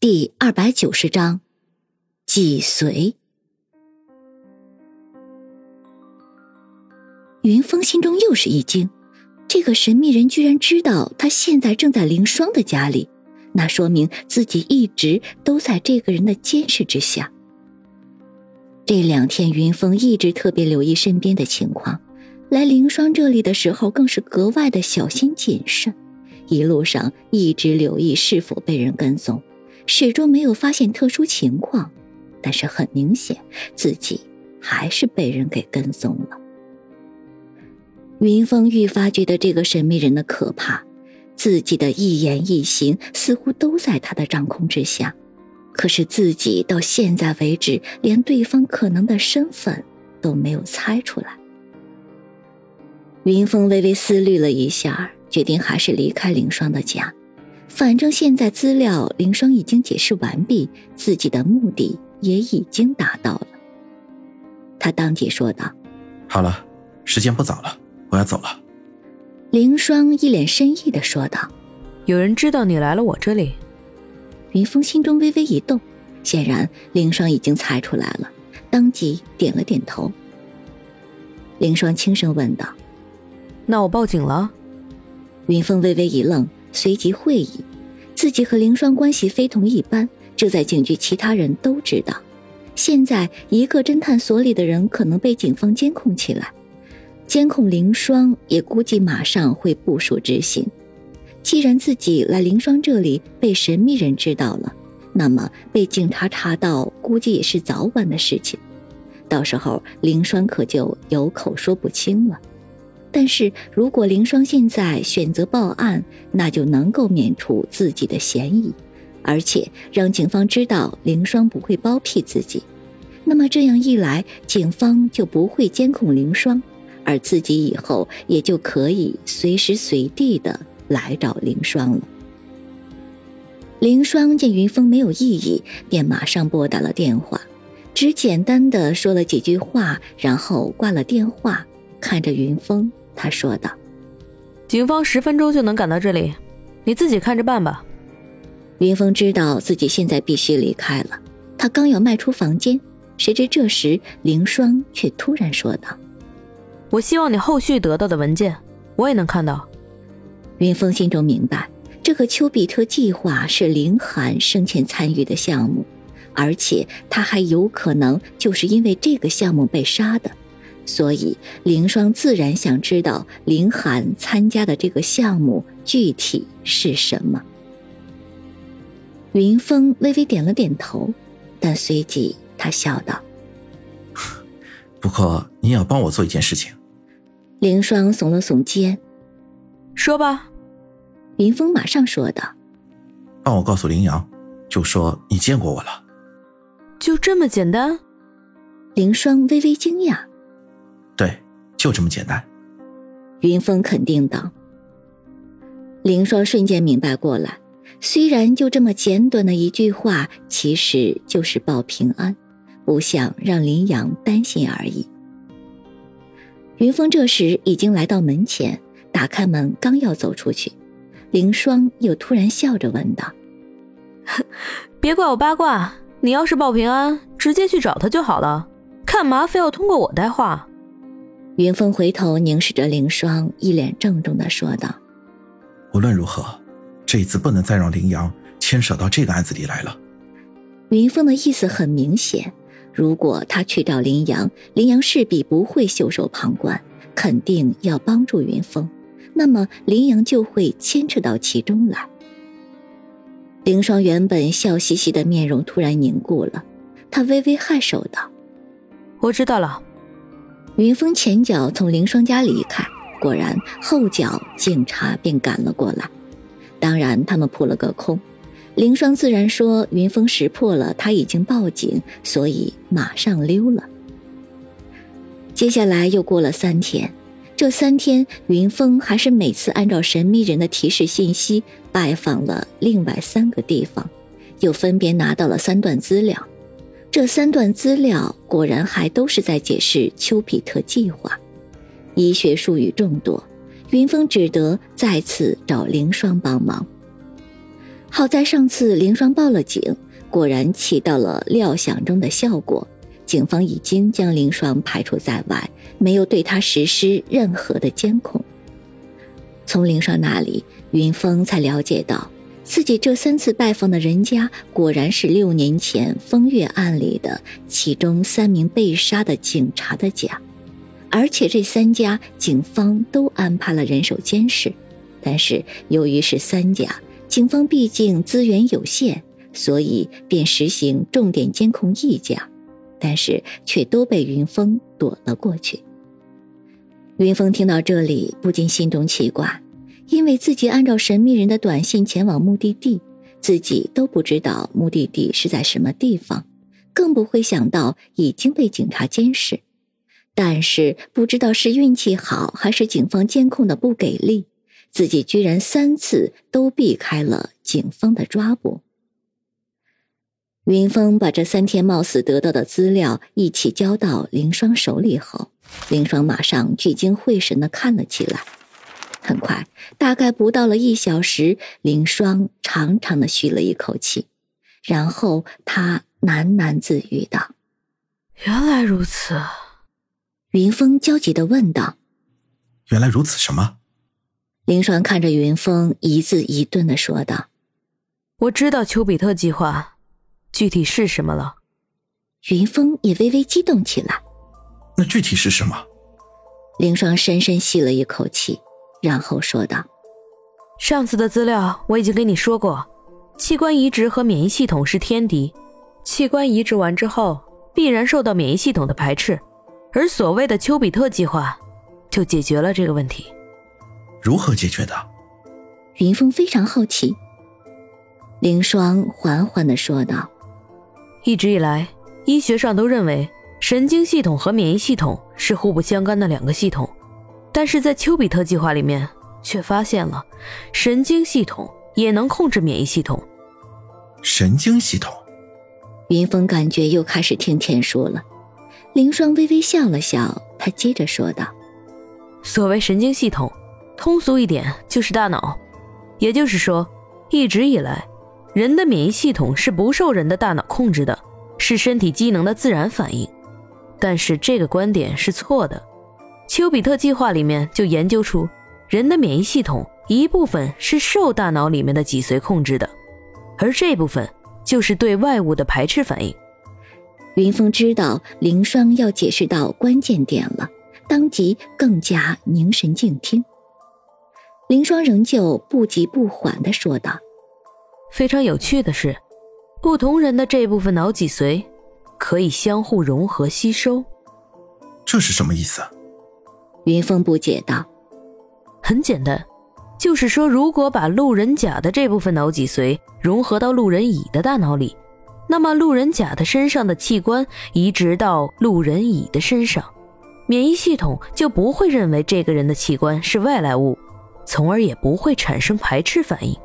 第二百九十章，脊髓。云峰心中又是一惊，这个神秘人居然知道他现在正在凌霜的家里，那说明自己一直都在这个人的监视之下。这两天，云峰一直特别留意身边的情况，来凌霜这里的时候更是格外的小心谨慎，一路上一直留意是否被人跟踪。始终没有发现特殊情况，但是很明显，自己还是被人给跟踪了。云峰愈发觉得这个神秘人的可怕，自己的一言一行似乎都在他的掌控之下，可是自己到现在为止，连对方可能的身份都没有猜出来。云峰微微思虑了一下，决定还是离开凌霜的家。反正现在资料凌霜已经解释完毕，自己的目的也已经达到了。他当即说道：“好了，时间不早了，我要走了。”凌霜一脸深意的说道：“有人知道你来了我这里？”云峰心中微微一动，显然凌霜已经猜出来了，当即点了点头。凌霜轻声问道：“那我报警了？”云峰微微一愣，随即会意。自己和凌霜关系非同一般，这在警局其他人都知道。现在一个侦探所里的人可能被警方监控起来，监控凌霜也估计马上会部署执行。既然自己来凌霜这里被神秘人知道了，那么被警察查到估计也是早晚的事情。到时候凌霜可就有口说不清了。但是如果凌霜现在选择报案，那就能够免除自己的嫌疑，而且让警方知道凌霜不会包庇自己。那么这样一来，警方就不会监控凌霜，而自己以后也就可以随时随地的来找凌霜了。凌霜见云峰没有异议，便马上拨打了电话，只简单的说了几句话，然后挂了电话，看着云峰。他说道：“警方十分钟就能赶到这里，你自己看着办吧。”云峰知道自己现在必须离开了，他刚要迈出房间，谁知这时凌霜却突然说道：“我希望你后续得到的文件，我也能看到。”云峰心中明白，这个丘比特计划是凌寒生前参与的项目，而且他还有可能就是因为这个项目被杀的。所以，凌霜自然想知道林寒参加的这个项目具体是什么。云峰微微点了点头，但随即他笑道：“不过，你也要帮我做一件事情。”凌霜耸了耸肩，说吧。云峰马上说道：“帮我告诉林阳，就说你见过我了。”就这么简单？凌霜微微惊讶。对，就这么简单。云峰肯定道。凌霜瞬间明白过来，虽然就这么简短的一句话，其实就是报平安，不想让林阳担心而已。云峰这时已经来到门前，打开门刚要走出去，凌霜又突然笑着问道：“别怪我八卦，你要是报平安，直接去找他就好了，干嘛非要通过我带话？”云峰回头凝视着凌霜，一脸郑重的说道：“无论如何，这一次不能再让林阳牵扯到这个案子里来了。”云峰的意思很明显，如果他去找林阳，林阳势必不会袖手旁观，肯定要帮助云峰，那么林阳就会牵扯到其中来。凌霜原本笑嘻嘻的面容突然凝固了，他微微颔首道：“我知道了。”云峰前脚从凌霜家离开，果然后脚警察便赶了过来。当然，他们扑了个空。凌霜自然说云峰识破了他已经报警，所以马上溜了。接下来又过了三天，这三天云峰还是每次按照神秘人的提示信息拜访了另外三个地方，又分别拿到了三段资料。这三段资料果然还都是在解释丘比特计划，医学术语众多，云峰只得再次找凌霜帮忙。好在上次凌霜报了警，果然起到了料想中的效果。警方已经将凌霜排除在外，没有对他实施任何的监控。从凌霜那里，云峰才了解到，自己这三次拜访的人家，果然是六年前风月案里的其中三名被杀的警察的家，而且这三家警方都安排了人手监视。但是由于是三家，警方毕竟资源有限，所以便实行重点监控一家。但是却都被云峰躲了过去。云峰听到这里，不禁心中奇怪，因为自己按照神秘人的短信前往目的地，自己都不知道目的地是在什么地方，更不会想到已经被警察监视。但是不知道是运气好，还是警方监控的不给力，自己居然三次都避开了警方的抓捕。云峰把这三天貌似得到的资料一起交到凌霜手里后，凌霜马上聚精会神的看了起来。很快，大概不到了一小时，凌霜长长的吁了一口气，然后他喃喃自语道：“原来如此。”云峰焦急的问道：“原来如此什么？”凌霜看着云峰，一字一顿的说道：“我知道丘比特计划。”具体是什么了？云峰也微微激动起来。那具体是什么？凌霜深深吸了一口气，然后说道：“上次的资料我已经跟你说过，器官移植和免疫系统是天敌，器官移植完之后必然受到免疫系统的排斥，而所谓的丘比特计划就解决了这个问题。如何解决的？”云峰非常好奇。凌霜缓缓的说道。一直以来，医学上都认为神经系统和免疫系统是互不相干的两个系统，但是在丘比特计划里面却发现了神经系统也能控制免疫系统。神经系统，云峰感觉又开始听天书了。凌霜微微笑了笑，他接着说道：“所谓神经系统，通俗一点就是大脑，也就是说，一直以来。”人的免疫系统是不受人的大脑控制的，是身体机能的自然反应。但是这个观点是错的。丘比特计划里面就研究出，人的免疫系统一部分是受大脑里面的脊髓控制的，而这部分就是对外物的排斥反应。云峰知道凌霜要解释到关键点了，当即更加凝神静听。凌霜仍旧不急不缓地说道。非常有趣的是，不同人的这部分脑脊髓可以相互融合吸收。这是什么意思？云峰不解道：“很简单，就是说，如果把路人甲的这部分脑脊髓融合到路人乙的大脑里，那么路人甲的身上的器官移植到路人乙的身上，免疫系统就不会认为这个人的器官是外来物，从而也不会产生排斥反应。”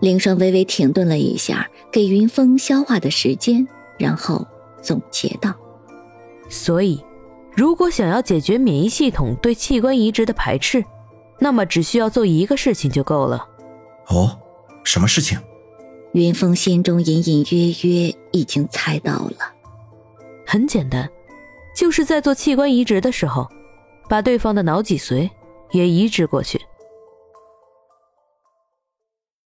凌霜微微停顿了一下，给云峰消化的时间，然后总结道：“所以，如果想要解决免疫系统对器官移植的排斥，那么只需要做一个事情就够了。”哦，什么事情？云峰心中隐隐约约已经猜到了。很简单，就是在做器官移植的时候，把对方的脑脊髓也移植过去。